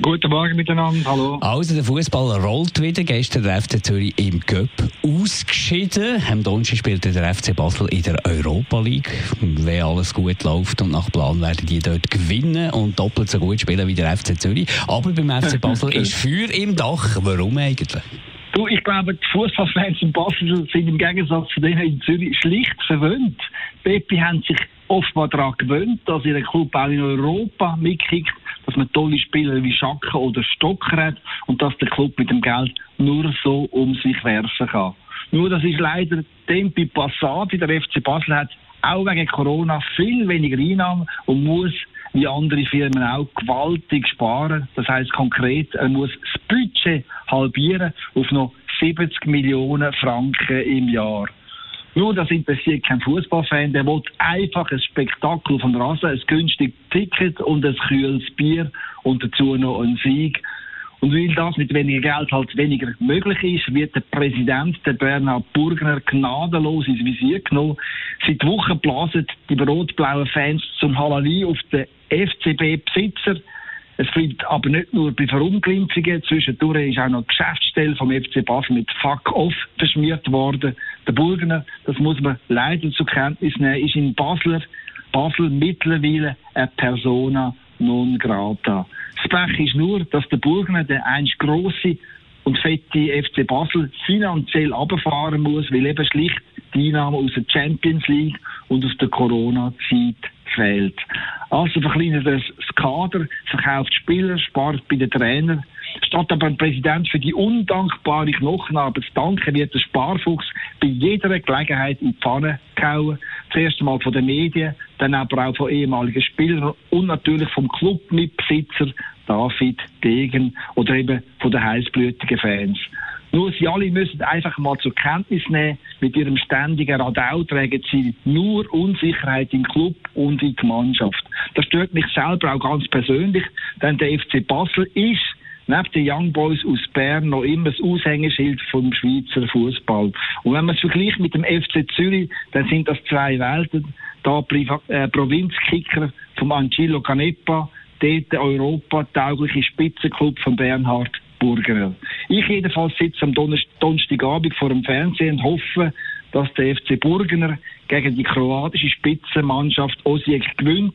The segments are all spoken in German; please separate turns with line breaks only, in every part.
Guten Morgen miteinander, hallo.
Also, der Fußball rollt wieder. Gestern der FC Zürich im Cup ausgeschieden. Am Donnerstag spielte der FC Basel in der Europa League. Wenn alles gut läuft und nach Plan werden die dort gewinnen und doppelt so gut spielen wie der FC Zürich. Aber beim FC Basel ist Feuer im Dach. Warum eigentlich?
Du, ich glaube, die Fußballfans in Basel sind im Gegensatz zu denen in Zürich schlicht verwöhnt. Peppi haben sich offenbar daran gewöhnt, dass ihr Club auch in Europa dass man tolle Spieler wie Schacke oder Stocker hat und dass der Club mit dem Geld nur so um sich werfen kann. Nur das ist leider Tempi Passat, der FC Basel hat, auch wegen Corona viel weniger Einnahmen und muss wie andere Firmen auch gewaltig sparen. Das heißt konkret, er muss das Budget halbieren auf noch 70 Millionen Franken im Jahr. Nur das interessiert kein Fußballfan, der will einfach ein Spektakel von Rasen, ein günstiges Ticket und ein kühles Bier und dazu noch einen Sieg. Und weil das mit weniger Geld halt weniger möglich ist, wird der Präsident, der Bernhard Burgner, gnadenlos ins Visier genommen. Seit Wochen blasen die rot-blauen Fans zum Halali auf den FCB-Besitzer. Es bleibt aber nicht nur bei Verunglimpfungen. Zwischendurch ist auch noch die Geschäftsstelle vom FC Basel mit Fuck Off verschmiert worden. Der Burgener, das muss man leider zur Kenntnis nehmen, ist in Basler, Basel mittlerweile eine Persona non grata. Das Pech ist nur, dass der Burgener, der einst grosse und fette FC Basel, finanziell abfahren muss, weil eben schlicht die Einnahmen aus der Champions League und aus der Corona-Zeit fehlt. Also verkleinert das Kader, verkauft Spieler, spart bei den Trainern. Statt aber ein Präsident für die undankbare Knochenarbeit zu danken, wird der Sparfuchs bei jeder Gelegenheit in die Pfanne gehauen. Zuerst einmal von den Medien, dann aber auch von ehemaligen Spielern und natürlich vom Clubmitbesitzer David Degen oder eben von den heißblütigen Fans. Nur sie alle müssen einfach mal zur Kenntnis nehmen, mit ihrem ständigen Radau tragen sie nur Unsicherheit im Club und in die Mannschaft. Das stört mich selber auch ganz persönlich, denn der FC Basel ist neben den Young Boys aus Bern noch immer das Aushängeschild vom Schweizer Fußball. Und wenn man es vergleicht mit dem FC Zürich, dann sind das zwei Welten. Da Priva äh, Provinzkicker vom Angelo Canepa, dort der Europa-taugliche Spitzenclub von Bernhard Burger. Ich jedenfalls sitze am Donnerstagabend vor dem Fernsehen und hoffe, dass der FC Burgener gegen die kroatische Spitzenmannschaft Osijek gewinnt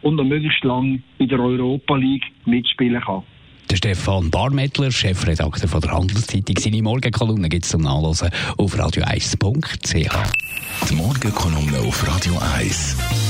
und noch möglichst lange in der Europa League mitspielen kann.
Der Stefan Barmettler, Chefredakteur von der Handelszeitung. Seine Morgenkolumne gibt es zum Nachlesen auf radio1.ch.
Die Morgenkolumne auf Radio 1.